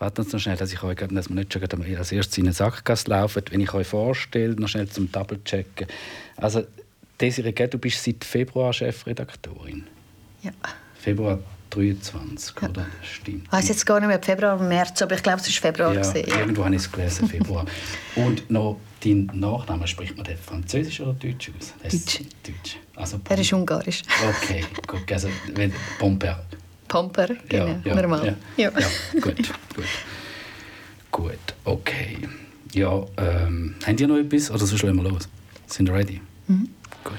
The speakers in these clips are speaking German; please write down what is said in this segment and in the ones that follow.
Warten Sie noch schnell, dass, ich euch, dass wir nicht schon als erstes in eine Sackgasse laufen. Wenn ich euch vorstelle, noch schnell zum Double-Checken. Also, Desiree, du bist seit Februar Chefredaktorin. Ja. Februar 23, ja. oder? Stimmt. Ich weiß jetzt gar nicht mehr, Februar oder März, aber ich glaube, es war Februar. Ja, gewesen, ja. irgendwo habe ich es gelesen, Februar. Und noch dein Nachname, spricht man den Französisch oder Deutsch aus? Deutsch. Deutsch. Also, er ist ungarisch. Okay, gut. Also, Pomper. Pomper, genau, ja, ja, normal. Ja, ja. gut, gut. Gut, okay. Ja, ähm, habt ihr noch etwas oder so schlagen wir los? Sind wir ready? Mhm. Gut.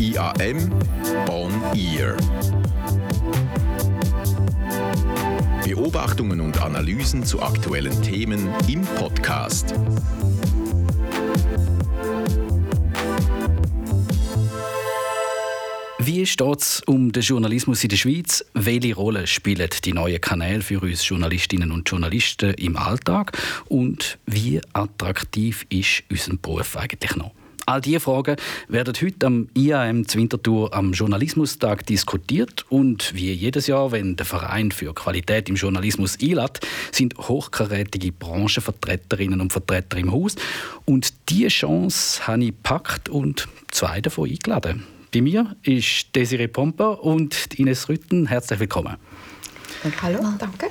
IAM On Ear. Beobachtungen und Analysen zu aktuellen Themen im Podcast. Wie steht es um den Journalismus in der Schweiz? Welche Rolle spielen die neuen Kanäle für uns Journalistinnen und Journalisten im Alltag? Und wie attraktiv ist unser Beruf eigentlich noch? All diese Fragen werden heute am IAM Winterthur am Journalismustag diskutiert und wie jedes Jahr, wenn der Verein für Qualität im Journalismus einlädt, sind hochkarätige Branchenvertreterinnen und Vertreter im Haus und diese Chance habe ich gepackt und zwei davon eingeladen. Bei mir ist Desiree Pomper und Ines Rütten. Herzlich willkommen. Hallo, danke.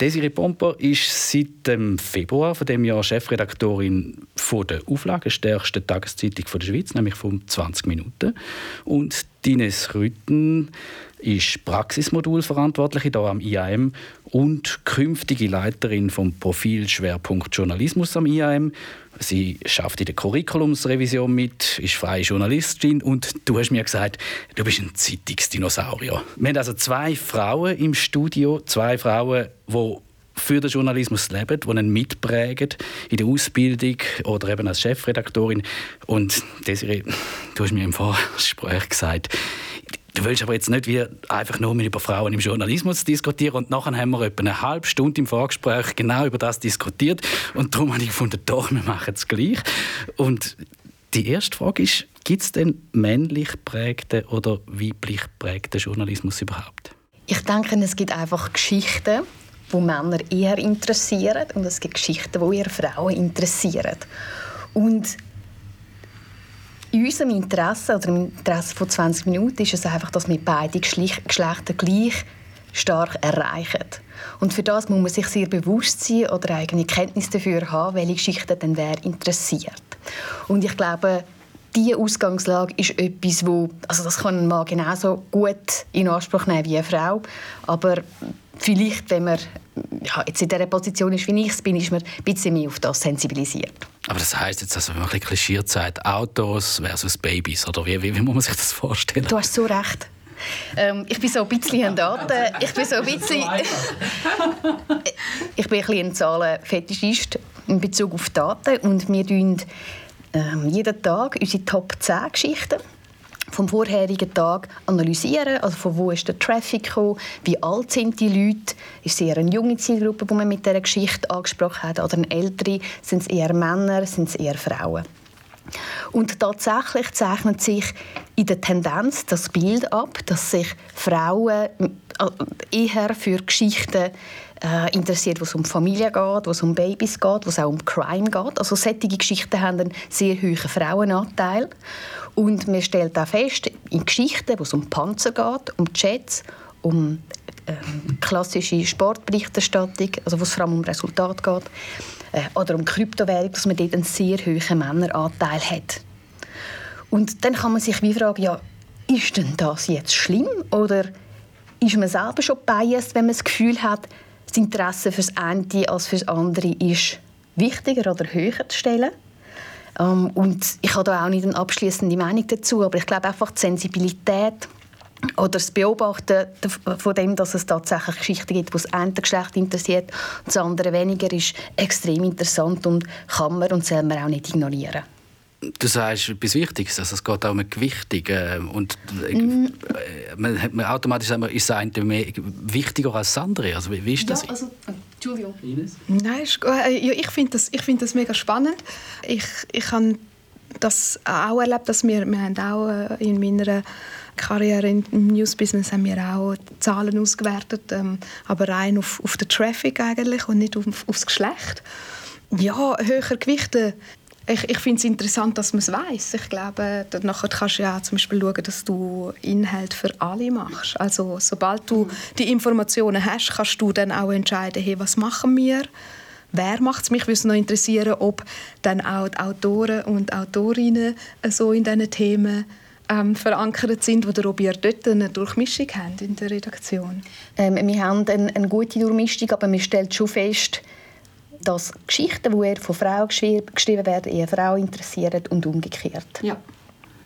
Desiree Pomper ist seit dem Februar von dem Jahr Chefredaktorin von der Auflage, stärksten Tageszeitung der Schweiz, nämlich von 20 Minuten. Und Ines Rütten ist Praxismodulverantwortliche hier am IAM und künftige Leiterin vom Profilschwerpunkt Journalismus am IAM. Sie schafft in der Curriculumsrevision mit, ist freie Journalistin und du hast mir gesagt, du bist ein Zeitungsdinosaurier. Wir haben also zwei Frauen im Studio, zwei Frauen, die für den Journalismus leben, die ihn mitprägen in der Ausbildung oder eben als Chefredaktorin. Und Desiree, du hast mir im Vorgespräch gesagt, Du willst aber jetzt nicht wie einfach nur über Frauen im Journalismus diskutieren und nachher haben wir etwa eine halbe Stunde im Vorgespräch genau über das diskutiert und darum habe ich gefunden, doch, wir machen es gleich. Und die erste Frage ist, gibt es denn männlich prägten oder weiblich prägten Journalismus überhaupt? Ich denke, es gibt einfach Geschichten, die Männer eher interessieren und es gibt Geschichten, die eher Frauen interessieren. Und in unserem Interesse oder im Interesse von 20 Minuten ist es einfach, dass wir beide Geschlechter gleich stark erreichen. Und für das muss man sich sehr bewusst sein oder eigene Kenntnis dafür haben, welche Geschichte denn wer interessiert. Und ich glaube, diese Ausgangslage ist etwas, wo, also das kann ein Mann genauso gut in Anspruch nehmen wie eine Frau, aber vielleicht, wenn man ja, jetzt in dieser Position ist, wie ich es bin, ist man ein bisschen mehr auf das sensibilisiert. Aber das heisst jetzt, also, wenn man ein bisschen klischiert sagt, Autos versus Babys, oder wie, wie, wie muss man sich das vorstellen? Du hast so recht. Ähm, ich bin so ein bisschen ein Daten... Ich bin so ein bisschen... ich bin ein bisschen ein Zahlenfetischist in Bezug auf Daten und wir tun ähm, jeden Tag unsere Top 10 Geschichten vom vorherigen Tag analysieren, also von wo ist der Traffic gekommen, wie alt sind die Leute, ist es eher eine junge Zielgruppe, die man mit dieser Geschichte angesprochen hat, oder eine ältere, sind es eher Männer, sind es eher Frauen. Und tatsächlich zeichnet sich in der Tendenz das Bild ab, dass sich Frauen äh, eher für Geschichten äh, interessiert, wo es um Familie geht, wo es um Babys geht, wo es auch um Crime geht. Also solche Geschichten haben einen sehr hohen Frauenanteil. Und man stellt auch fest, in Geschichten, wo es um Panzer geht, um Jets, um ähm, klassische Sportberichterstattung, also wo es vor allem um Resultat geht, äh, oder um Kryptowährung, dass man dort einen sehr hohen Männeranteil hat. Und dann kann man sich wie fragen, ja, ist denn das jetzt schlimm oder ist man selber schon biased, wenn man das Gefühl hat, das Interesse für das eine als für das andere ist wichtiger oder höher zu stellen? Ähm, und ich habe da auch nicht eine abschließende Meinung dazu, aber ich glaube einfach die Sensibilität oder das Beobachten von dem, dass es tatsächlich Geschichten gibt, die das eine Geschlecht interessiert und das andere weniger, ist extrem interessant und kann man und soll man auch nicht ignorieren. Du sagst etwas Wichtiges, also es geht auch um eine Gewichtung. Äh, und mm. man, man automatisch sagt, man, ist das eine mehr wichtiger als das andere. Also, wie, wie ist das? Ja, also, Entschuldigung. Ines? Nein, äh, ich finde das, find das mega spannend. Ich, ich habe das auch erlebt, dass wir, wir haben auch äh, in meiner Karriere im Newsbusiness haben wir auch Zahlen ausgewertet, ähm, aber rein auf, auf den Traffic eigentlich und nicht auf, aufs Geschlecht. Ja, höher Gewichte ich, ich finde es interessant, dass man es weiß. Ich glaube, nachher kannst du ja zum Beispiel schauen, dass du Inhalt für alle machst. Also sobald du die Informationen hast, kannst du dann auch entscheiden, hey, was machen wir? Wer macht es? Mich würde noch interessieren, ob dann auch die Autoren und Autorinnen so in diesen Themen ähm, verankert sind oder ob ihr dort eine Durchmischung habt in der Redaktion. Ähm, wir haben eine, eine gute Durchmischung, aber man stellt schon fest, dass Geschichten, die eher von Frauen geschrieben werden, eher Frauen interessieren und umgekehrt. Ja.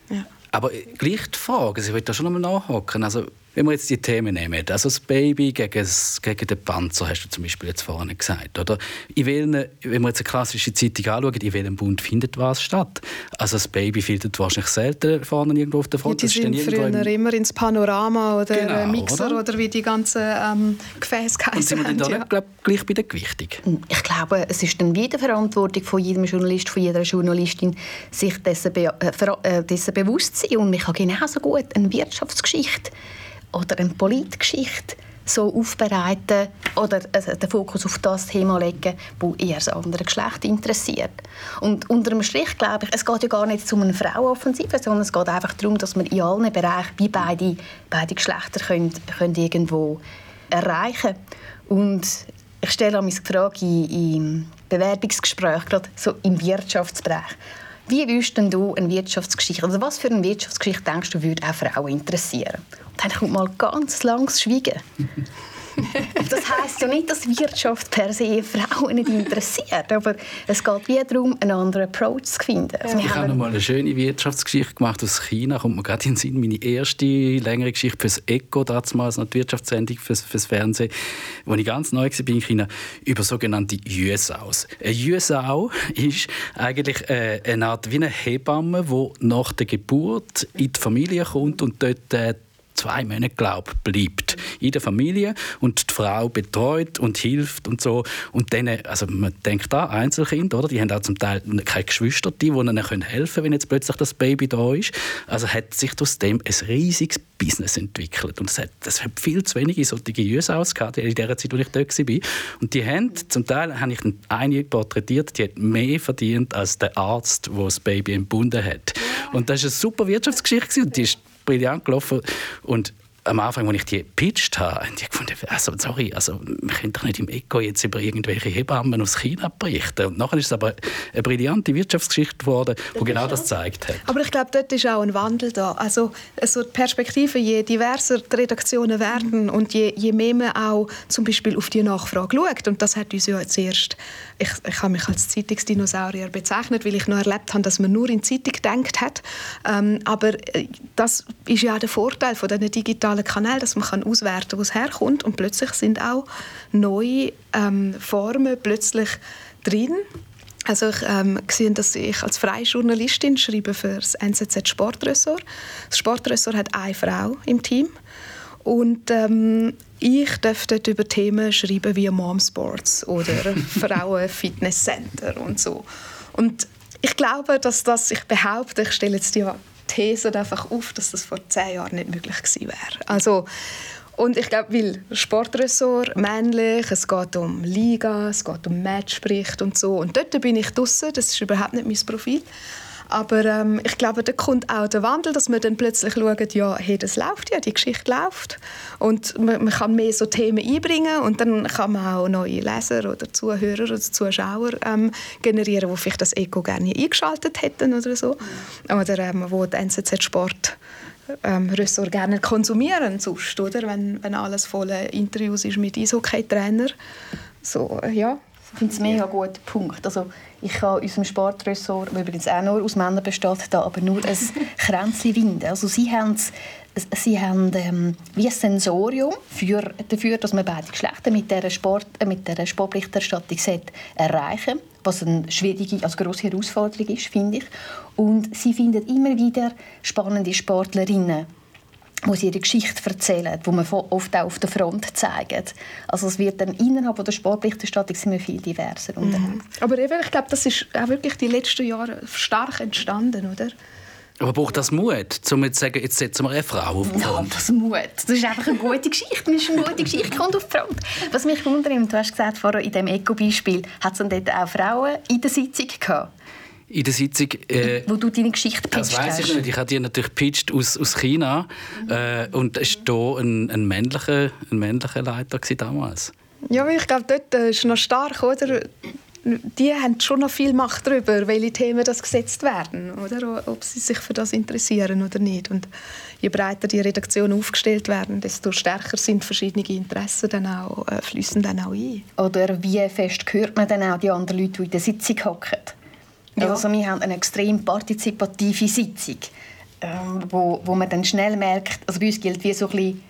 ja. Aber gleich die Frage, also ich will da schon nochmal nachhaken. Also wenn wir jetzt die Themen nehmen, also das Baby gegen, das, gegen den Panzer, hast du zum Beispiel jetzt vorhin gesagt, oder? In welchen, wenn wir jetzt eine klassische Zeitung anschauen, in welchem Bund findet was statt? Also das Baby findet wahrscheinlich selten vorne irgendwo auf der Front. Ja, die sind früher im... immer ins Panorama oder genau, Mixer oder? oder? wie die ganzen ähm, Gefäße Und sind wir dann ja. glaub, gleich bei der Gewichtung? Ich glaube, es ist dann wieder Verantwortung von jedem Journalist, von jeder Journalistin, sich dessen, be äh, äh dessen bewusst zu sein. Und ich habe genauso gut eine Wirtschaftsgeschichte oder eine Politgeschichte so aufbereiten oder also den Fokus auf das Thema legen, wo eher das andere Geschlecht interessiert. Und unter dem Strich glaube ich, es geht ja gar nicht um eine Frauenoffensive, sondern es geht einfach darum, dass man in allen Bereichen wie beide, beide Geschlechter können, können irgendwo erreichen Und ich stelle mich die Frage im Bewerbungsgespräch, gerade so im Wirtschaftsbereich, wie würdest denn du eine Wirtschaftsgeschichte, also was für eine Wirtschaftsgeschichte denkst du, würde auch Frauen interessieren? Dann kommt mal ganz langes Schweigen. das heißt ja nicht, dass Wirtschaft per se Frauen nicht interessiert, aber es geht wie darum, einen anderen Approach zu finden. Also ich habe noch mal eine schöne Wirtschaftsgeschichte gemacht aus China, kommt mir gerade in den Sinn, meine erste längere Geschichte fürs Echo, damals noch die Wirtschaftssendung fürs, fürs Fernsehen, wo ich ganz neu war in China, über sogenannte Jüsaus. Eine Jüsau ist eigentlich äh, eine Art wie eine Hebamme, die nach der Geburt in die Familie kommt und dort äh, zwei Monate glaub, bleibt in der Familie und die Frau betreut und hilft und so. Und dann, also man denkt da Einzelkinder, oder? Die haben auch zum Teil keine Geschwister, die ihnen helfen können, wenn jetzt plötzlich das Baby da ist. Also hat sich aus dem ein riesiges Business entwickelt. Und es hat, es hat viel zu wenige solche Jüs gehabt, in der Zeit, als ich dort war. Und die haben, zum Teil habe ich eine porträtiert, die hat mehr verdient als der Arzt, der das Baby entbunden hat. Und das war eine super Wirtschaftsgeschichte und die ist brillant gelaufen. Und am Anfang, als ich die gepitcht habe, habe ich gefunden, also, sorry, also, wir können doch nicht im Eco jetzt über irgendwelche Hebammen aus China berichten. Und nachher ist es aber eine brillante Wirtschaftsgeschichte geworden, die genau das gezeigt hat. Aber ich glaube, dort ist auch ein Wandel da. Also, also die Perspektive, je diverser die Redaktionen werden und je, je mehr man auch zum Beispiel auf die Nachfrage schaut, und das hat uns ja zuerst, ich, ich habe mich als Zeitungsdinosaurier bezeichnet, weil ich noch erlebt habe, dass man nur in Zeitung gedacht hat. Ähm, aber äh, das ist ja auch der Vorteil von diesen digitalen Kanälen, dass man kann auswerten kann, wo es herkommt. Und plötzlich sind auch neue ähm, Formen plötzlich drin. Also ich ähm, sehe, dass ich als freie Journalistin schreibe für das NZZ Sportressort. Das Sportressort hat eine Frau im Team. Und ähm, ich dort über Themen schreiben wie Momsports oder Frauen Fitness Center und so. Und ich glaube, dass das, ich behaupte, ich stelle jetzt die These einfach auf, dass das vor zehn Jahren nicht möglich gewesen wäre. Also, und ich glaube, weil Sportressort, männlich, es geht um Liga, es geht um Matchbericht und so. Und dort bin ich draußen, das ist überhaupt nicht mein Profil. Aber ähm, ich glaube, da kommt auch der Wandel, dass man dann plötzlich schaut, ja, hey, das läuft ja, die Geschichte läuft. Und man, man, kann mehr so Themen einbringen und dann kann man auch neue Leser oder Zuhörer oder Zuschauer ähm, generieren, die vielleicht das Eco gerne eingeschaltet hätten oder so. Oder ähm, wo die NZZ Sport ähm, Ressort gerne konsumieren sonst, oder? Wenn, wenn alles voller Interviews ist mit Eishockey-Trainer. So, ja. Ich finde es ein mega guter Punkt. Also, ich habe unserem Sportressort, das übrigens auch nur aus Männern besteht, da aber nur ein Kränzchen winden. Also sie haben, sie haben ähm, wie ein Sensorium für, dafür, dass man beide Geschlechter mit dieser, Sport, äh, mit dieser Sportberichterstattung erreichen was eine schwierige, also grosse Herausforderung ist, finde ich. Und sie finden immer wieder spannende Sportlerinnen wo sie ihre Geschichte erzählen, wo man oft auch auf der Front zeigen. Also es wird dann innerhalb der Sportberichterstattung sind wir viel diverser mhm. Aber eben, ich glaube, das ist auch wirklich die letzten Jahre stark entstanden, oder? Aber braucht das Mut, um jetzt zu sagen, jetzt setzen wir eine Frau auf die Front? Ja, das Mut. Das ist einfach eine gute Geschichte. Das ist eine gute Geschichte, kommt auf die Front. Was mich wundert, du hast gesagt, vorher in diesem Eco-Beispiel, hat es dann dort auch Frauen in der Sitzung gehabt? In der Sitzung. Äh, Wo du deine Geschichte pitcht Das weiß ich nicht. Ich habe die natürlich pitcht aus, aus China. Mhm. Äh, und es war hier ein, ein, männlicher, ein männlicher Leiter damals. Ja, ich glaube, dort äh, ist noch stark, oder? Die haben schon noch viel Macht darüber, welche Themen das gesetzt werden, oder? Ob sie sich für das interessieren oder nicht. Und je breiter die Redaktionen aufgestellt werden, desto stärker sind verschiedene Interessen dann auch, äh, fließen dann auch ein. Oder wie fest hört man dann auch die anderen Leute, die in der Sitzung hocken? Ja. Also wir haben eine extrem partizipative Sitzung, ähm, wo, wo man dann schnell merkt, also bei uns gilt wie so ein bisschen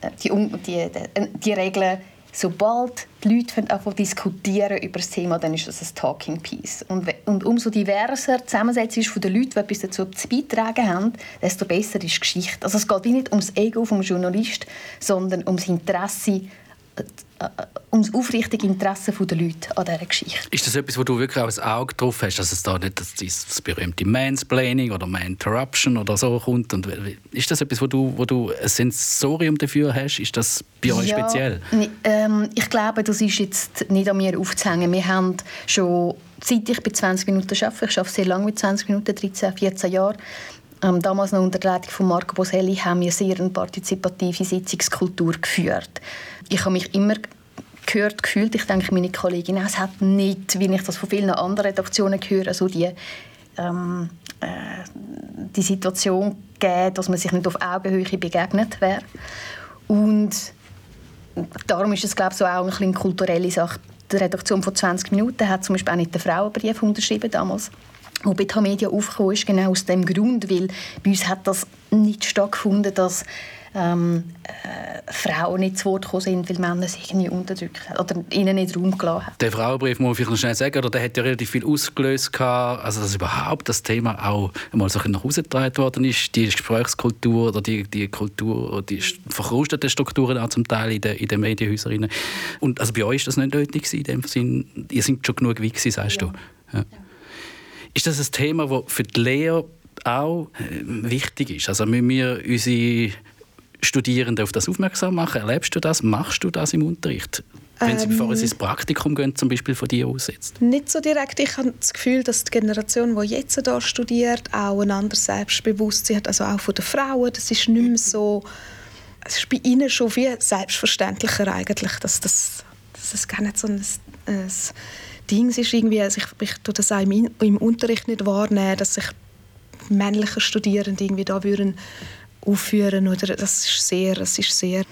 äh, die, die, die, die Regeln, sobald die Leute anfangen diskutieren über das Thema, dann ist das ein Talking Piece. Und, und umso diverser die Zusammensetzung ist von den Leuten, die etwas dazu zu beitragen haben, desto besser ist die Geschichte. Also es geht nicht ums Ego des Journalisten, sondern ums Interesse äh, um das aufrichtige Interesse der Leute an dieser Geschichte. Ist das etwas, wo du wirklich auch ein Auge drauf hast, dass es da nicht das, das berühmte Mansplaining oder Manterruption oder so kommt? Und ist das etwas, wo du, wo du ein Sensorium dafür hast? Ist das bei euch ja, speziell? Ähm, ich glaube, das ist jetzt nicht an mir aufzuhängen. Wir haben schon, seit ich bei 20 Minuten arbeite, ich arbeite sehr lange mit 20 Minuten, 13, 14 Jahre, ähm, damals noch unter der Leitung von Marco Boselli haben wir sehr eine partizipative Sitzungskultur geführt. Ich habe mich immer gehört gefühlt, ich denke meine Kollegin es hat nicht, wie ich das von vielen anderen Redaktionen höre, so die, ähm, äh, die Situation gegeben, dass man sich nicht auf Augenhöhe begegnet wäre. Und darum ist es glaube ich, so auch eine kulturelle Sache. Die Redaktion von 20 Minuten hat zum Beispiel auch nicht den Frauenbrief unterschrieben damals wo Beta Media aufgekommen ist, genau aus dem Grund, weil bei uns hat das nicht stattgefunden, dass ähm, äh, Frauen nicht zu Wort gekommen sind, weil Männer sich irgendwie unterdrückt haben oder ihnen nicht Raum gelassen haben. Der Frauenbrief, muss ich noch schnell sagen, oder, der hat ja relativ viel ausgelöst, gehabt, also dass überhaupt das Thema auch einmal so nach Hause getragen worden ist, die Gesprächskultur oder die, die Kultur, die verkrusteten Strukturen auch zum Teil in den, in den Medienhäusern. Und also bei euch ist das nicht nötig in dem Sinn, ihr seid schon genug wie sagst ja. du? Ja. Ist das ein Thema, das für die Lehre auch äh, wichtig ist? Also müssen wir unsere Studierenden auf das aufmerksam machen? Erlebst du das? Machst du das im Unterricht? Wenn Sie, bevor Sie ins Praktikum gehen, zum Beispiel von dir aussetzt? Nicht so direkt. Ich habe das Gefühl, dass die Generation, die jetzt hier studiert, auch ein anderes Selbstbewusstsein hat. Also auch von den Frauen. Das ist nicht mehr so... Es ist bei ihnen schon wie selbstverständlicher eigentlich, dass das, dass das gar nicht so ein, ein Ding ist. Irgendwie, also ich, ich tue das auch im, im Unterricht nicht wahrnehmen, dass sich männliche Studierende irgendwie da würden aufführen oder das ist sehr, das ist sehr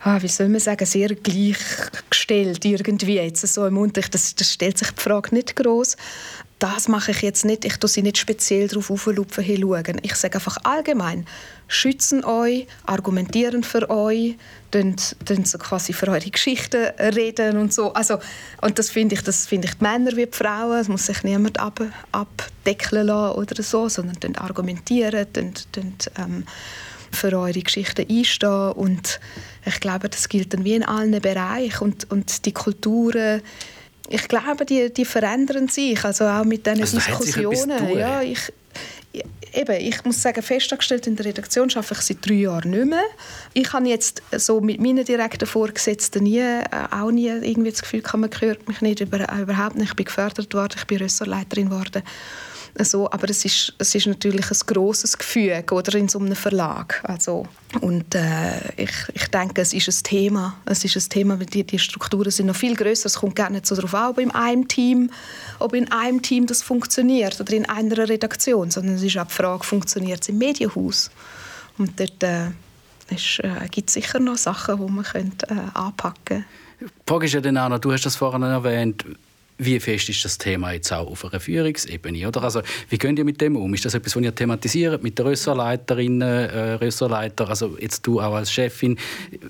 ah, wie soll man sagen, sehr gleichgestellt irgendwie jetzt so im Unterricht. Das, das stellt sich die Frage nicht groß. Das mache ich jetzt nicht. Ich tue sie nicht speziell darauf auflupfen, schauen. Ich sage einfach allgemein, schützen euch, argumentieren für euch, dann so quasi für eure Geschichten reden und so. Also, und das finde ich, das finde ich die Männer wie die Frauen. Es muss sich niemand ab, abdeckeln lassen oder so, sondern argumentieren, dann, dann, ähm, für eure Geschichten einstehen und ich glaube, das gilt dann wie in allen Bereichen und, und die Kulturen ich glaube, die, die verändern sich, also auch mit diesen also Diskussionen. Ja, ich, eben, ich muss sagen, festangestellt in der Redaktion arbeite ich seit drei Jahren nicht mehr. Ich habe jetzt so mit meinen direkten Vorgesetzten nie, äh, auch nie irgendwie das Gefühl, man hört mich nicht, über, überhaupt nicht. Ich bin gefördert worden, ich bin Ressortleiterin geworden so, aber es ist, es ist natürlich ein grosses Gefühl oder in so einem Verlag. Also, und äh, ich, ich denke, es ist ein Thema. Es ist ein Thema, weil die, die Strukturen sind noch viel größer. Es kommt gar nicht so darauf an, ob in einem Team, ob in einem Team das funktioniert oder in einer Redaktion, sondern es ist auch die Frage, funktioniert es im Medienhaus? Und dort äh, äh, gibt es sicher noch Sachen, die man könnte, äh, anpacken könnte. Die Frage ist ja dann auch noch, du hast das vorhin erwähnt, wie fest ist das Thema jetzt auch auf einer Führungsebene? Oder? Also, wie gehen ihr mit dem um? Ist das etwas, was ihr thematisiert mit den Ressortleiterinnen, äh, Ressortleiter? Also jetzt du auch als Chefin.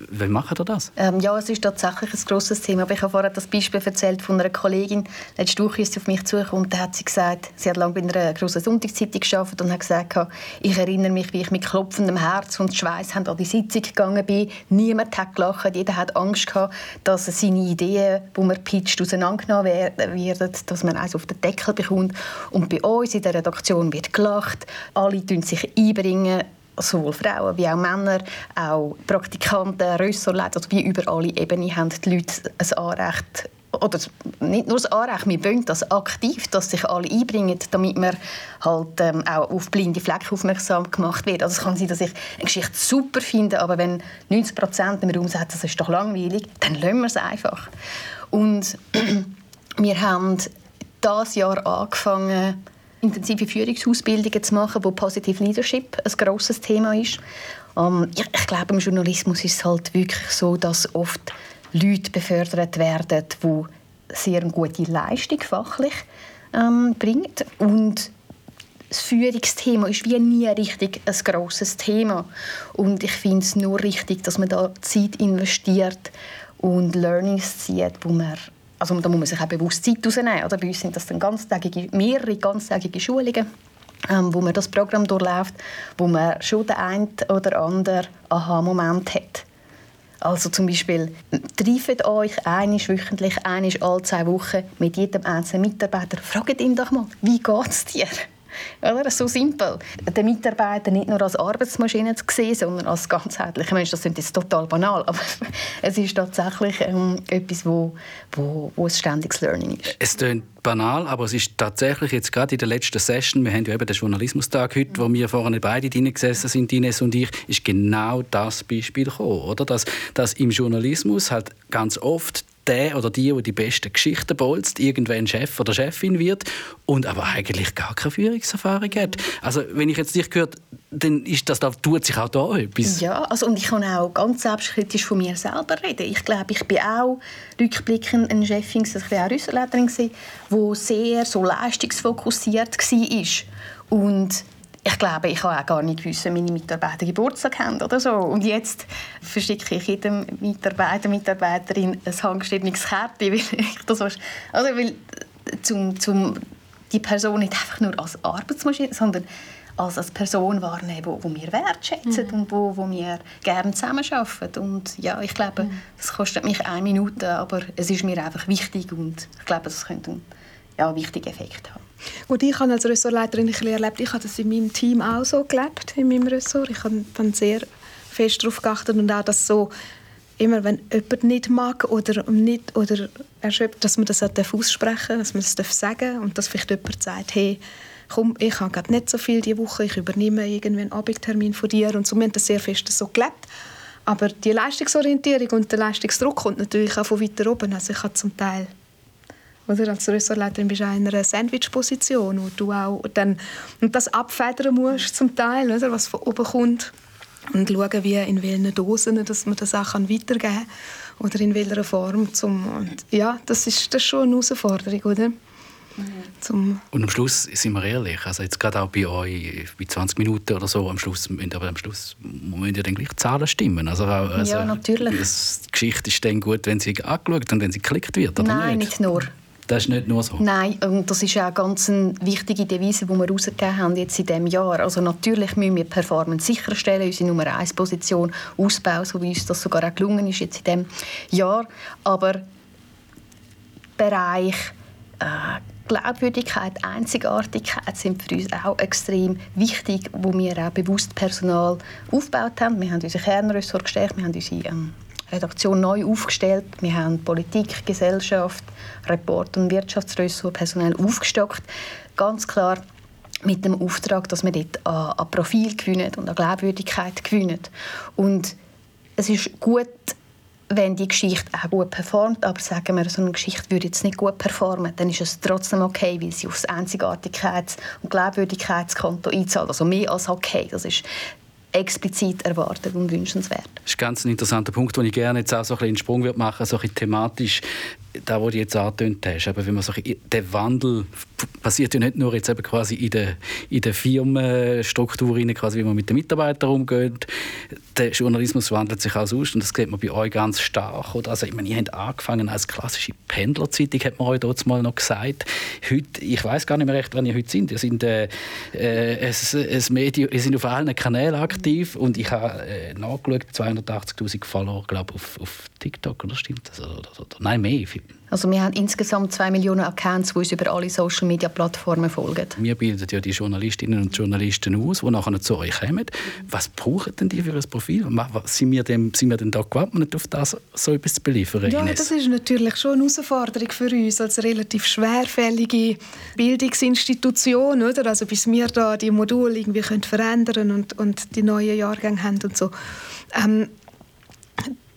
Wie macht ihr das? Ähm, ja, es ist tatsächlich ein grosses Thema. Aber ich habe vorher das Beispiel erzählt von einer Kollegin. Letzte Woche ist sie auf mich zugekommen und hat sie gesagt, sie hat lange bei einer grossen Sonntagszeitung gearbeitet und hat gesagt, ich erinnere mich, wie ich mit klopfendem Herz und Schweiß an die Sitzung gegangen bin. Niemand hat gelacht, jeder hat Angst gehabt, dass seine Ideen, die man pitcht, auseinandergenommen werden werden, dass man eins auf den Deckel bekommt. Und bei uns in der Redaktion wird gelacht, alle tun sich einbringen, sowohl Frauen wie auch Männer, auch Praktikanten, Ressortleiter, also wie über alle Ebenen haben die Leute ein Anrecht oder nicht nur das Anrecht, wir wollen das aktiv, dass sich alle einbringen, damit man halt ähm, auch auf blinde Flecken aufmerksam gemacht wird. Also es kann sein, dass ich eine Geschichte super finde, aber wenn 90 Prozent im Raum sagen, das ist doch langweilig, dann lassen wir es einfach. Und wir haben dieses Jahr angefangen, intensive Führungsausbildungen zu machen, wo Positive Leadership ein grosses Thema ist. Ähm, ich, ich, glaube, im Journalismus ist es halt wirklich so, dass oft Leute befördert werden, die sehr gute Leistung fachlich ähm, bringen. Und das Führungsthema ist wie nie richtig ein grosses Thema. Und ich finde es nur richtig, dass man da Zeit investiert und Learnings zieht, wo man also da muss man sich auch bewusst Zeit rausnehmen. Oder? Bei uns sind das dann ganztägige, mehrere ganztägige Schulungen, ähm, wo man das Programm durchläuft, wo man schon den einen oder anderen Aha-Moment hat. Also zum Beispiel, trefft euch einmal wöchentlich, einmal alle zwei Wochen mit jedem einzelnen Mitarbeiter. Fragt ihn doch mal, wie geht es dir? Oder? So simpel. Den Mitarbeiter nicht nur als Arbeitsmaschine zu sehen, sondern als ganzheitlicher Mensch. Das ist jetzt total banal, aber es ist tatsächlich ähm, etwas, wo, wo, wo ein ständiges Learning ist. Es klingt banal, aber es ist tatsächlich jetzt gerade in der letzten Session, wir haben ja eben den Journalismustag heute, wo wir vorne beide drin gesessen sind, Ines und ich, ist genau das Beispiel gekommen, oder? Dass, dass im Journalismus halt ganz oft der oder die, der die besten Geschichten bolzt, irgendwann Chef oder Chefin wird und aber eigentlich gar keine Führungserfahrung hat. Also wenn ich jetzt dich gehört, dann ist das, da tut sich auch da etwas. Ja, also und ich kann auch ganz selbstkritisch von mir selber reden. Ich glaube, ich bin auch rückblickend eine Chefin, also ich war auch Rüsselleiterin, die sehr so leistungsfokussiert war. Und ich glaube, ich habe auch gar nicht gewusst, meine Mitarbeiter Geburtstag haben oder so. Und jetzt verschicke ich jedem Mitarbeiter, Mitarbeiterin ein handgeschriebenes Kärtchen, weil ich das also weil zum, zum die Person nicht einfach nur als Arbeitsmaschine, sondern als, als Person wahrnehmen, wo, wo wir wertschätzen mhm. und wo, wo wir gerne zusammenarbeiten. Und ja, ich glaube, mhm. das kostet mich eine Minute, aber es ist mir einfach wichtig und ich glaube, das könnte einen ja, wichtigen Effekt haben. Gut, ich habe als Ressortleiterin ein erlebt, ich habe das in meinem Team auch so gelebt, in meinem Ressort. Ich habe sehr fest darauf geachtet und auch, dass so immer, wenn jemand nicht mag oder nicht oder erschöpft, dass man das aussprechen dass man das sagen darf und dass vielleicht jemand sagt, hey, komm, ich habe gerade nicht so viel diese Woche, ich übernehme irgendwie einen Abendtermin von dir und so. Wir haben das sehr fest so gelebt. Aber die Leistungsorientierung und der Leistungsdruck kommt natürlich auch von weiter oben. Also ich habe zum Teil oder? Als Ressortleiterin bist du in einer Sandwich-Position, wo du auch dann und das abfedern musst zum Teil, oder? was von oben kommt. Und schauen, wie, in welchen Dosen dass man das auch weitergeben kann oder in welcher Form. Zum, und ja, das ist, das ist schon eine Herausforderung, oder? Zum und am Schluss sind wir ehrlich, also jetzt gerade auch bei euch, bei 20 Minuten oder so, am Schluss, aber am Schluss müssen ja dann gleich Zahlen stimmen. Also, also ja, natürlich. die Geschichte ist dann gut, wenn sie angeschaut und wenn sie geklickt wird, oder Nein, nicht, nicht nur. Das ist nicht nur so. Nein, und das ist auch ganz wichtige Devise, die wir herausgegeben haben jetzt in diesem Jahr. Also natürlich müssen wir Performance sicherstellen, unsere Nummer 1 Position ausbauen, so wie uns das sogar auch gelungen ist jetzt in diesem Jahr. Aber Bereich äh, Glaubwürdigkeit, Einzigartigkeit sind für uns auch extrem wichtig, wo wir auch bewusst Personal aufgebaut haben. Wir haben unsere Kernressort gestärkt, wir haben unsere ähm, Redaktion neu aufgestellt. Wir haben Politik, Gesellschaft, Report und Wirtschaftsressort personell aufgestockt. Ganz klar mit dem Auftrag, dass wir dort an, an Profil gewinnen und an Glaubwürdigkeit gewinnen. Und es ist gut, wenn die Geschichte auch gut performt, aber sagen wir, so eine Geschichte würde jetzt nicht gut performen, dann ist es trotzdem okay, weil sie aufs Einzigartigkeits- und Glaubwürdigkeitskonto einzahlt. Also mehr als okay. Das ist explizit erwartet und wünschenswert. Das ist ganz ein interessanter Punkt, den ich gerne jetzt auch so ein bisschen in den Sprung machen würde, so ein thematisch da, was du jetzt angetönt hast, aber wenn man so, der Wandel passiert ja nicht nur jetzt eben quasi in der, in der Firmenstruktur, quasi, wie man mit den Mitarbeitern umgeht. Der Journalismus wandelt sich auch aus und das sieht man bei euch ganz stark. Oder? Also, ich meine, ihr habt angefangen als klassische Pendlerzeitung, hat man euch dort mal noch gesagt. Heute, ich weiß gar nicht mehr recht, wann ihr heute sind. Ihr sind, äh, äh, ein, ein Medium, ihr sind auf allen Kanälen aktiv und ich habe äh, nachgeschaut, 280'000 Follower, glaube auf, auf TikTok, oder stimmt das? Oder, oder, oder, nein, mehr. Also wir haben insgesamt zwei Millionen Accounts, die uns über alle Social-Media-Plattformen folgen. Wir bilden ja die Journalistinnen und Journalisten aus, die nachher zu euch kommen. Was brauchen denn die für ein Profil? Sind wir denn, sind wir denn da gewappnet, auf das so etwas zu beliefern? Ja, das ist natürlich schon eine Herausforderung für uns als relativ schwerfällige Bildungsinstitution, oder? Also bis wir da die Module irgendwie können verändern und, und die neuen Jahrgänge haben und so. Ähm,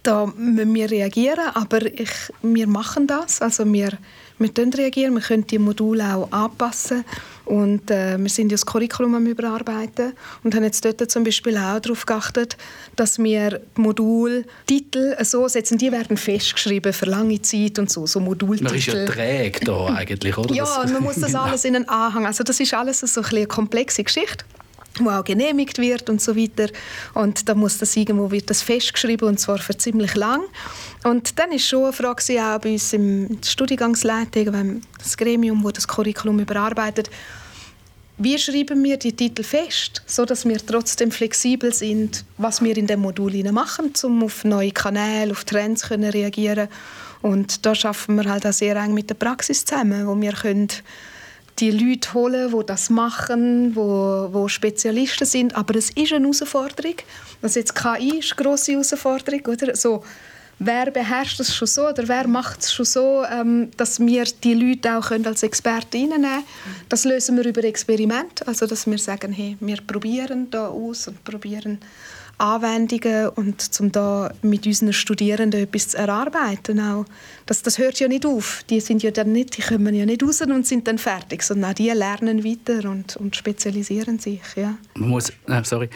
da müssen wir reagieren, aber ich, wir machen das. Also wir, wir reagieren, wir können die Module auch anpassen und äh, wir sind ja das Curriculum am überarbeiten und haben jetzt dort zum Beispiel auch darauf geachtet, dass wir Modultitel so setzen, die werden festgeschrieben für lange Zeit und so, so Modultitel. Man ist ja träge da eigentlich, oder? ja, und man muss das alles in einen Anhang, also das ist alles so ein eine komplexe Geschichte wo auch genehmigt wird und so weiter. Und da muss das irgendwo wird das festgeschrieben und zwar für ziemlich lang. Und dann ist schon eine Frage auch bei uns im Studiengangsleitung, das Gremium, wo das Curriculum überarbeitet, wie schreiben wir die Titel fest, so dass wir trotzdem flexibel sind, was wir in dem Modul machen, um auf neue Kanäle, auf Trends können reagieren. Und da schaffen wir halt auch sehr eng mit der Praxis zusammen, wo wir können die Leute holen, die das machen, wo, wo Spezialisten sind. Aber es ist eine Herausforderung. Also jetzt KI ist eine grosse Herausforderung. Oder? So, wer beherrscht es schon so oder wer macht es schon so, ähm, dass wir die Leute auch können als Experten reinnehmen können. Das lösen wir über Experiment. Also dass wir sagen, hey, wir probieren da aus und probieren Anwendungen und um da mit unseren Studierenden etwas zu erarbeiten. Auch. Das, das hört ja nicht auf. Die sind ja dann nicht, die kommen ja nicht raus und sind dann fertig, sondern auch die lernen weiter und, und spezialisieren sich. Ja. Man muss, äh, sorry,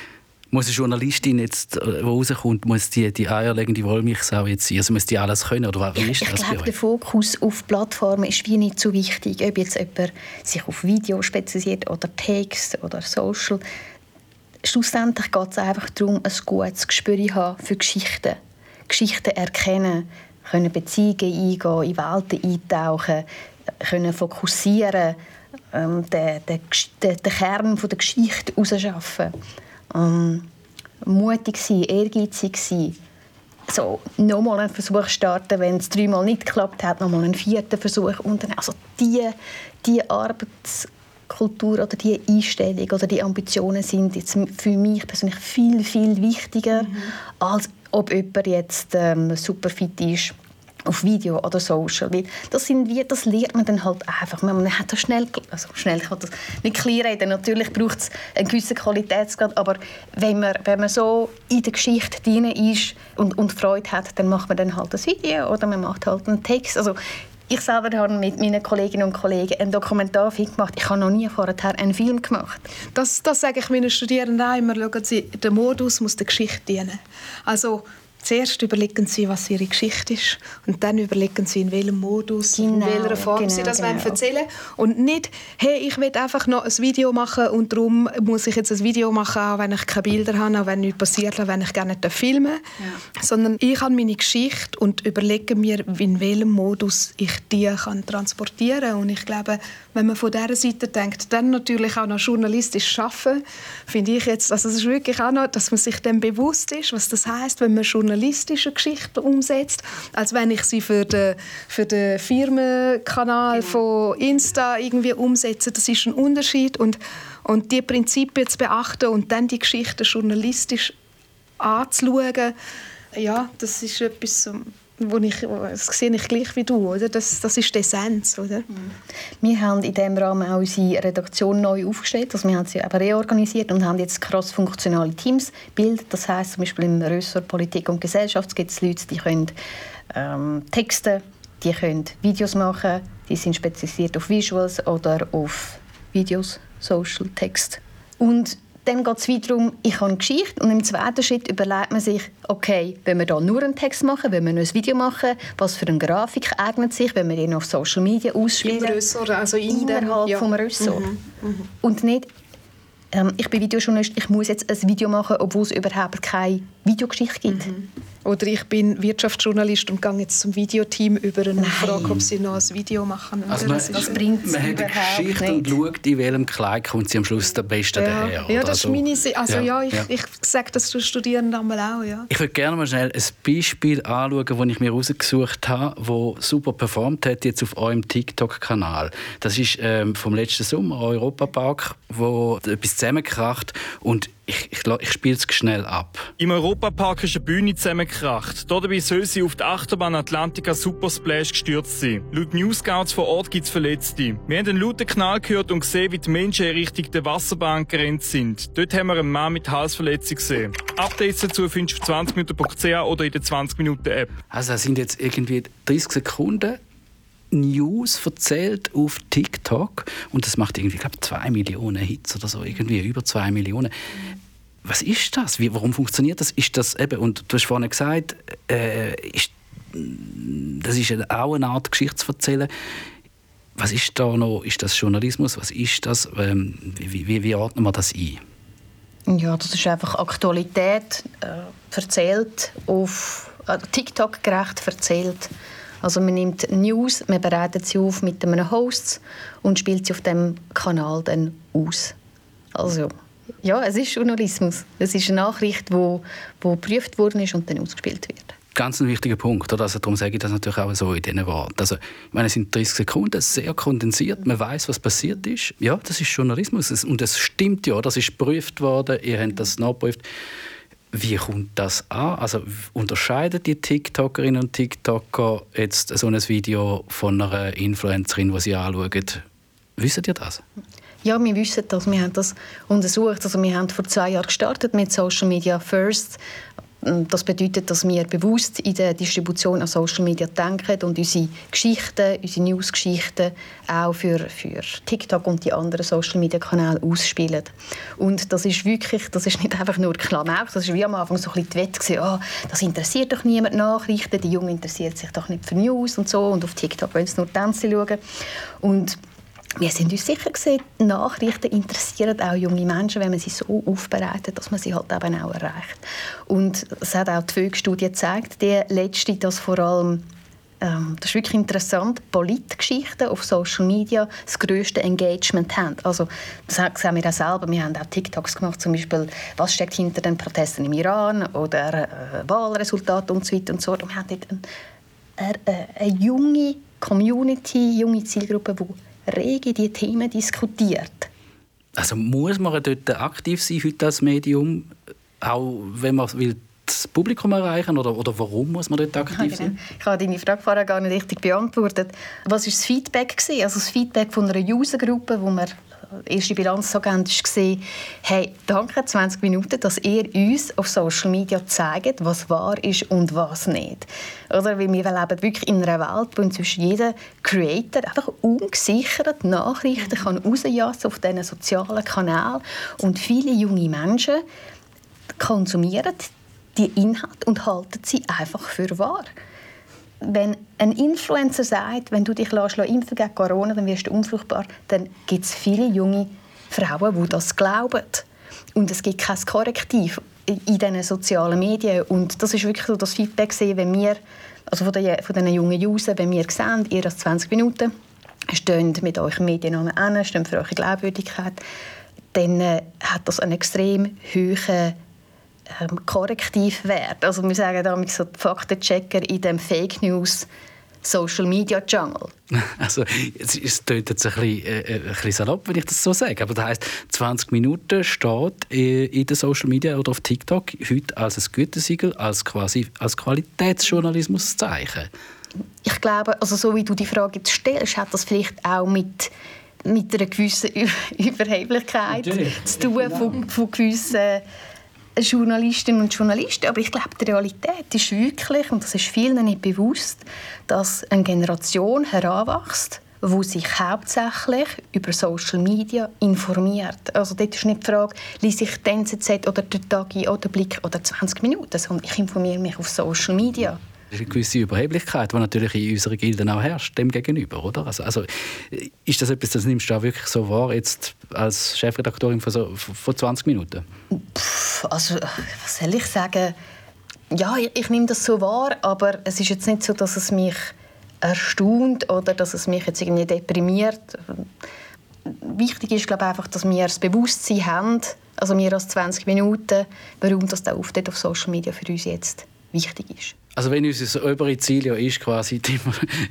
muss eine Journalistin jetzt, äh, die rauskommt, muss die, die eierlegende Wollmilchsau jetzt sein? Also muss die alles können? Oder wie ist das ich glaube, der Fokus auf Plattformen ist wie nicht so wichtig. Ob jetzt jemand sich auf Video spezialisiert oder Text oder Social schlussendlich geht es einfach darum, ein gutes Gespür haben für Geschichten. Geschichten erkennen, können Beziehungen eingehen, in Welten eintauchen, können fokussieren, ähm, den, den, den, den Kern von der Geschichte herausschaffen. Ähm, mutig sein, ehrgeizig sein. So, nochmal einen Versuch starten, wenn es dreimal nicht geklappt hat, nochmal einen vierten Versuch. Dann, also die, die Arbeits Kultur oder die Einstellung oder die Ambitionen sind jetzt für mich persönlich viel, viel wichtiger, mhm. als ob jemand jetzt ähm, super fit ist auf Video oder Social. Weil das, sind wie, das lernt man dann halt einfach. Man hat das schnell, also schnell kann das nicht klar reden. Natürlich braucht es einen gewissen Qualitätsgrad, aber wenn man, wenn man so in der Geschichte drin ist und, und Freude hat, dann macht man dann halt ein Video oder man macht halt einen Text. Also ich selber habe mit meinen Kolleginnen und Kollegen einen Dokumentarfilm gemacht. Ich habe noch nie vorher einen Film gemacht. Das, das sage ich meinen Studierenden auch immer. Schauen Sie, der Modus muss der Geschichte dienen. Also Zuerst überlegen Sie, was Ihre Geschichte ist und dann überlegen Sie, in welchem Modus, genau, in welcher Form genau, Sie das genau. erzählen Und nicht, hey, ich will einfach noch ein Video machen und darum muss ich jetzt ein Video machen, auch wenn ich keine Bilder habe, auch wenn nichts passiert, auch wenn ich gerne nicht filmen ja. Sondern ich habe meine Geschichte und überlege mir, in welchem Modus ich die kann transportieren kann. Und ich glaube, wenn man von dieser Seite denkt, dann natürlich auch noch journalistisch arbeiten, finde ich jetzt, also es ist wirklich auch noch, dass man sich dem bewusst ist, was das heißt, wenn man Journalist journalistische Geschichten umsetzt, als wenn ich sie für den, für den Firmenkanal von Insta irgendwie umsetze. Das ist ein Unterschied und, und die Prinzipien zu beachten und dann die Geschichten journalistisch anzuschauen, ja, das ist etwas, wo ich, das sehe ich gleich wie du, oder? Das, das ist die Essenz, oder? Mhm. Wir haben in diesem Rahmen auch unsere Redaktion neu aufgestellt, also wir haben sie aber reorganisiert und haben jetzt cross-funktionale Teams gebildet. Das heißt zum Beispiel im Ressort Politik und Gesellschaft gibt es Leute, die können ähm, Texte, die können Videos machen, die sind spezialisiert auf Visuals oder auf Videos, Social, Text. Und dann geht es weiter um, ich habe eine Geschichte und im zweiten Schritt überlegt man sich, okay, wenn wir da nur einen Text machen, wenn wir nur ein Video machen, was für eine Grafik eignet sich, wenn wir ihn auf Social Media ausspielen. Im Ressort, also in innerhalb ja. vom Ressort. Mhm, mhm. Und nicht, ähm, ich bin Videojournalist, ich muss jetzt ein Video machen, obwohl es überhaupt keine Videogeschichte gibt. Mhm. Oder ich bin Wirtschaftsjournalist und gehe jetzt zum Videoteam über und Nein. frage, ob sie noch ein Video machen. Also Oder man, das das bringt's man hat eine überhaupt Geschichte nicht. und schaut, in welchem Kleid kommt sie am Schluss der Beste ja, daher. ja, das ist Also, meine Se Also ja, ich, ja. ich sage das zu Studierenden einmal auch, ja. Ich würde gerne mal schnell ein Beispiel anschauen, das ich mir rausgesucht habe, das super performt hat jetzt auf eurem TikTok-Kanal. Das ist ähm, vom letzten Sommer, Europapark, wo etwas zusammenkracht und ich, ich, ich spiele es schnell ab. Im Europapark ist eine Bühne zusammengekracht. Dabei soll sie auf die Achterbahn Atlantica Super Splash gestürzt sein. Laut Newscouts vor Ort gibt es Verletzte. Wir haben einen lauten Knall gehört und gesehen, wie die Menschen in Richtung der Wasserbahn gerannt sind. Dort haben wir einen Mann mit Halsverletzung gesehen. Updates dazu findest du auf 20minuten.ch oder in der 20-Minuten-App. Also das sind jetzt irgendwie 30 Sekunden News erzählt auf TikTok und das macht irgendwie, glaube 2 Millionen Hits oder so, irgendwie über 2 Millionen. Was ist das? Wie, warum funktioniert das? Ist das eben, und du hast vorhin gesagt, äh, ist, das ist auch eine Art Geschichte zu erzählen. Was ist da noch? Ist das Journalismus? Was ist das? Ähm, wie, wie, wie ordnen wir das ein? Ja, das ist einfach Aktualität äh, erzählt auf äh, TikTok gerecht erzählt. Also man nimmt News, man bereitet sie auf mit einem Host und spielt sie auf dem Kanal dann aus. Also ja, es ist Journalismus. Es ist eine Nachricht, wo, wo geprüft worden ist und dann ausgespielt wird. ganz ein wichtiger Punkt. Oder? Also darum sage ich das natürlich auch so in diesen Worten. Also, ich meine, es sind 30 Sekunden, sehr kondensiert. Man weiß, was passiert ist. Ja, das ist Journalismus. Es- Und das stimmt ja. Das ist geprüft worden. Ihr habt das nachgeprüft. Wie kommt das an? Also unterscheiden die TikTokerinnen und TikToker jetzt so ein Video von einer Influencerin, die sie anschauen? Wisst ihr das? Ja, wir wissen das. Wir haben das untersucht. Also wir haben vor zwei Jahren gestartet mit Social Media First. Das bedeutet, dass wir bewusst in der Distribution an Social Media denken und unsere Geschichten, unsere Newsgeschichten auch für, für TikTok und die anderen Social Media Kanäle ausspielen. Und das ist wirklich, das ist nicht einfach nur Klamauk, das ist wie am Anfang so ein bisschen die Wette ah, das interessiert doch niemand Nachrichten, die Jungen interessiert sich doch nicht für News und so und auf TikTok wollen sie nur Tänze schauen. Und wir sind uns sicher gesehen, Nachrichten interessieren auch junge Menschen, wenn man sie so aufbereitet, dass man sie halt eben auch erreicht. Und es hat auch die Vögel-Studie gezeigt, die letzte, dass vor allem ähm, das ist wirklich interessant, Politgeschichten auf Social Media das grösste Engagement haben. Also, das sehen wir auch selber. Wir haben auch TikToks gemacht, zum Beispiel, was steckt hinter den Protesten im Iran oder äh, Wahlresultate und so weiter und so. Und wir haben dort eine, eine, eine junge Community, junge Zielgruppe, die rege die Themen diskutiert. Also muss man dort aktiv sein heute als Medium, auch wenn man will das Publikum erreichen oder, oder warum muss man dort aktiv sein? Ich habe deine Frage vorher gar nicht richtig beantwortet. Was war das Feedback? Gewesen? Also das Feedback von einer Usergruppe, wo wir erste Bilanz so geben, war, hey, danke 20 Minuten, dass ihr uns auf Social Media zeigt, was wahr ist und was nicht. Oder? Weil wir leben wirklich in einer Welt, wo inzwischen jeder Creator einfach ungesichert Nachrichten kann auf diesen sozialen Kanälen und viele junge Menschen konsumieren die Inhalte und halten sie einfach für wahr. Wenn ein Influencer sagt, wenn du dich lässt, impfen gegen Corona, dann wirst du unfruchtbar, dann gibt es viele junge Frauen, die das glauben. Und es gibt kein Korrektiv in diesen sozialen Medien. Und das ist wirklich so das Feedback, wenn wir, also von den, von den jungen User, wenn wir sehen, ihr als 20 Minuten, steht mit euren Mediennamen an, steht für eure Glaubwürdigkeit, dann äh, hat das einen extrem hohen ähm, Korrektivwert. Also wir sagen damit so Faktenchecker in dem Fake News Social Media Jungle. Also, es, es klingt jetzt ein bisschen, äh, ein bisschen salopp, wenn ich das so sage. Aber das heisst, 20 Minuten steht äh, in den Social Media oder auf TikTok heute als ein Gütesiegel, als quasi als Qualitätsjournalismuszeichen. Ich glaube, also so wie du die Frage jetzt stellst, hat das vielleicht auch mit mit einer gewissen Überheblichkeit Natürlich. zu tun von, von gewissen Journalistinnen und Journalisten. Aber ich glaube, die Realität ist wirklich, und das ist vielen nicht bewusst, dass eine Generation heranwächst, wo sich hauptsächlich über Social Media informiert. Also dort ist nicht die Frage, lese ich die NZZ oder der Tagi oder Blick oder 20 Minuten, sondern ich informiere mich auf Social Media. Das ist eine gewisse Überheblichkeit, die natürlich in unserer Gilde auch herrscht, dem gegenüber, oder? Also, also ist das etwas, das nimmst du auch wirklich so wahr, jetzt als Chefredaktorin von, so, von 20 Minuten? Pff, also, was soll ich sagen? Ja, ich, ich nehme das so wahr, aber es ist jetzt nicht so, dass es mich erstaunt oder dass es mich jetzt irgendwie deprimiert. Wichtig ist, glaube ich, einfach, dass wir das Bewusstsein haben, also mehr als 20 Minuten, warum das auf Social Media für uns jetzt wichtig ist. Also wenn unser oberes Ziel ja ist, quasi die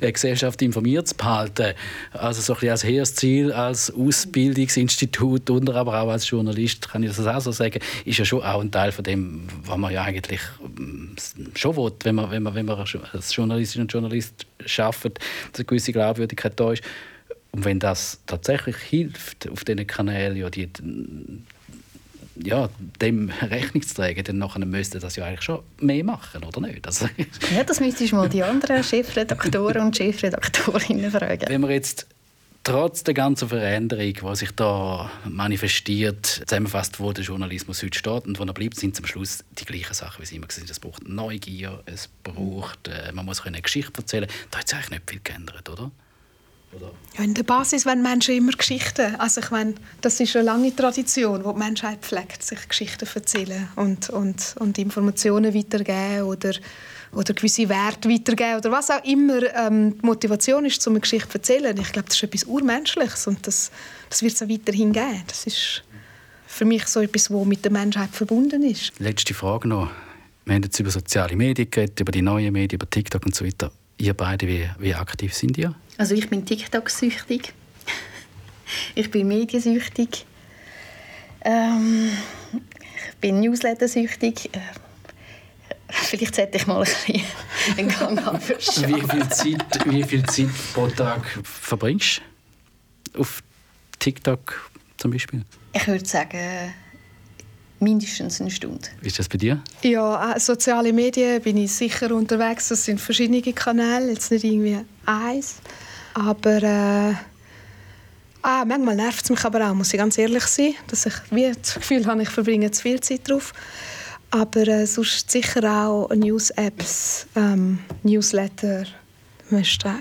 Gesellschaft informiert zu behalten, also so ein als hehres Ziel, als Ausbildungsinstitut und aber auch als Journalist, kann ich das auch so sagen, ist ja schon auch ein Teil von dem, was man ja eigentlich mm, schon will, wenn man, wenn man, wenn man als Journalistin und Journalist schafft, dass eine gewisse Glaubwürdigkeit da ist. Und wenn das tatsächlich hilft, auf diesen Kanälen ja die ja, dem Rechnung zu tragen, dann nachher müsste das ja eigentlich schon mehr machen, oder nicht? Also, ja, das müsstest du mal die anderen Chefredaktoren und Chefredaktorinnen fragen. Wenn wir jetzt trotz der ganzen Veränderung, die sich da manifestiert, zusammenfasst, wo der Journalismus heute steht und wo er bleibt, sind zum Schluss die gleichen Sachen, wie es immer sind. Es braucht Neugier, es braucht, äh, man muss eine Geschichte erzählen. Da hat sich eigentlich nicht viel geändert, oder? Ja, in der Basis wollen Menschen immer Geschichten. Also ich meine, das ist eine lange Tradition, wo die Menschheit pflegt, sich Geschichten erzählen und, und, und Informationen weitergeben oder, oder gewisse Werte weitergeben oder was auch immer ähm, die Motivation ist, um eine Geschichte zu erzählen. Ich glaube, das ist etwas Urmenschliches und das, das wird es auch weiterhin geben. Das ist für mich so etwas, was mit der Menschheit verbunden ist. Letzte Frage noch. Wir haben jetzt über soziale Medien geredet, über die neuen Medien, über TikTok und so weiter. Ihr beide, wie, wie aktiv sind ihr? Also ich bin TikTok-süchtig. ich bin mediensüchtig. Ähm, ich bin Newsletter-süchtig. Äh, vielleicht sollte ich mal ein bisschen einen Gang wie viel Zeit, Wie viel Zeit pro Tag verbringst du auf TikTok zum Beispiel? Ich würde sagen, mindestens eine Stunde. Wie ist das bei dir? Ja, äh, soziale Medien bin ich sicher unterwegs. Das sind verschiedene Kanäle, jetzt nicht irgendwie eins. Aber äh, ah, manchmal nervt es mich aber auch, muss ich ganz ehrlich sein, dass ich wie das Gefühl habe, ich verbringe zu viel Zeit drauf. Aber äh, sonst sicher auch News-Apps, ähm, Newsletter,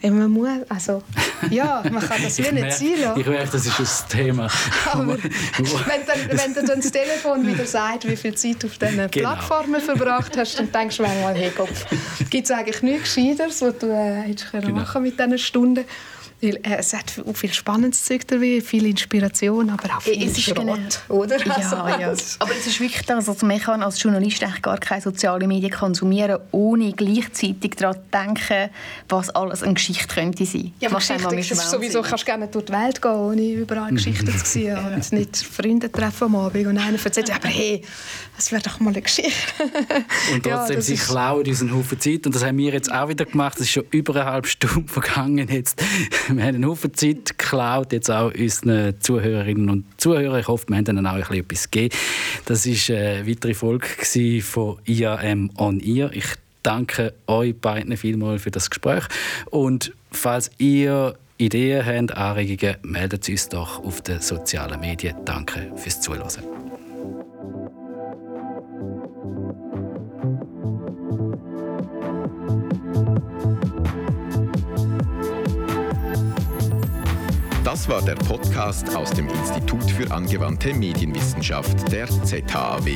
immer muss. Also, ja, man kann das wie nicht sein lassen. Ich merke, das ist das Thema. Aber wenn, dann, wenn du dann das Telefon wieder sagt, wie viel Zeit du auf diesen genau. Plattformen verbracht hast, dann denkst du manchmal, hey Kopf, gibt es eigentlich nichts Gescheiteres, was du äh, hättest genau. machen mit diesen Stunden weil, äh, es hat viel spannendes Zeug dabei, viel Inspiration, aber auch viel es Schrott, genau. oder? Ja, also, ja. Aber es ist wirklich das, also man kann als Journalist eigentlich gar keine sozialen Medien konsumieren, ohne gleichzeitig daran zu denken, was alles eine Geschichte könnte sein. Ja, aber Geschichte ist sowieso, kannst gerne durch die Welt gehen, ohne überall Geschichten zu sehen und nicht Freunde treffen am Abend und einer erzählt, aber hey, das wäre doch mal eine Geschichte. und trotzdem, ja, sie klauen uns einen Haufen Zeit und das haben wir jetzt auch wieder gemacht, es ist schon über eine halbe Stunde vergangen jetzt wir haben einen Haufen Zeit geklaut, jetzt auch unseren Zuhörerinnen und Zuhörern. Ich hoffe, wir haben ihnen auch etwas gegeben. Das war eine weitere Folge von IAM on Ear. Ich danke euch beiden vielmals für das Gespräch. Und falls ihr Ideen habt, Anregungen, meldet uns doch auf den sozialen Medien. Danke fürs Zuhören. Das war der Podcast aus dem Institut für angewandte Medienwissenschaft der ZHAW.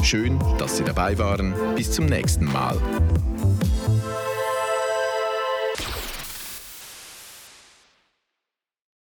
Schön, dass Sie dabei waren. Bis zum nächsten Mal.